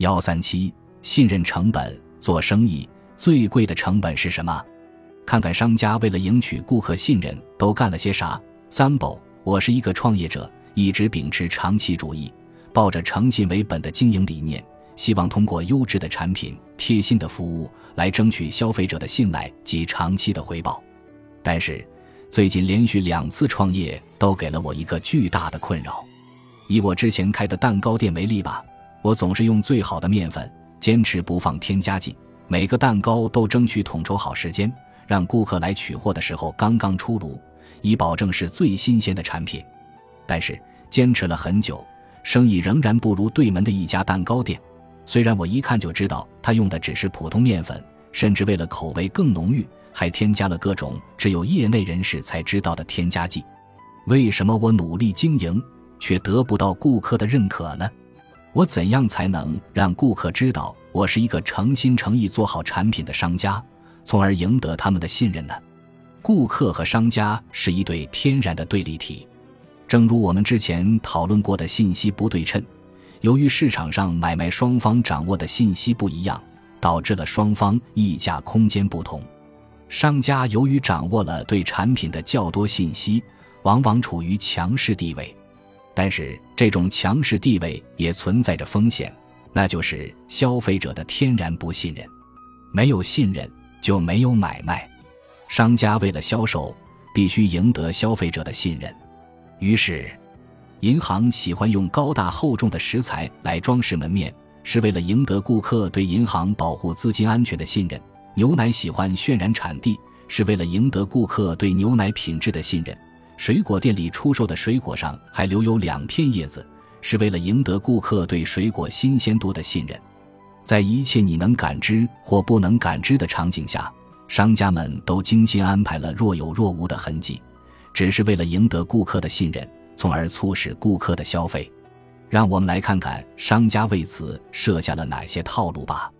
幺三七，信任成本。做生意最贵的成本是什么？看看商家为了赢取顾客信任都干了些啥。三宝，我是一个创业者，一直秉持长期主义，抱着诚信为本的经营理念，希望通过优质的产品、贴心的服务来争取消费者的信赖及长期的回报。但是，最近连续两次创业都给了我一个巨大的困扰。以我之前开的蛋糕店为例吧，我总是用最好的面粉，坚持不放添加剂，每个蛋糕都争取统筹好时间，让顾客来取货的时候刚刚出炉，以保证是最新鲜的产品。但是坚持了很久，生意仍然不如对门的一家蛋糕店。虽然我一看就知道他用的只是普通面粉，甚至为了口味更浓郁。还添加了各种只有业内人士才知道的添加剂，为什么我努力经营却得不到顾客的认可呢？我怎样才能让顾客知道我是一个诚心诚意做好产品的商家，从而赢得他们的信任呢？顾客和商家是一对天然的对立体，正如我们之前讨论过的信息不对称，由于市场上买卖双方掌握的信息不一样，导致了双方议价空间不同。商家由于掌握了对产品的较多信息，往往处于强势地位，但是这种强势地位也存在着风险，那就是消费者的天然不信任。没有信任就没有买卖，商家为了销售必须赢得消费者的信任，于是，银行喜欢用高大厚重的石材来装饰门面，是为了赢得顾客对银行保护资金安全的信任。牛奶喜欢渲染产地，是为了赢得顾客对牛奶品质的信任；水果店里出售的水果上还留有两片叶子，是为了赢得顾客对水果新鲜度的信任。在一切你能感知或不能感知的场景下，商家们都精心安排了若有若无的痕迹，只是为了赢得顾客的信任，从而促使顾客的消费。让我们来看看商家为此设下了哪些套路吧。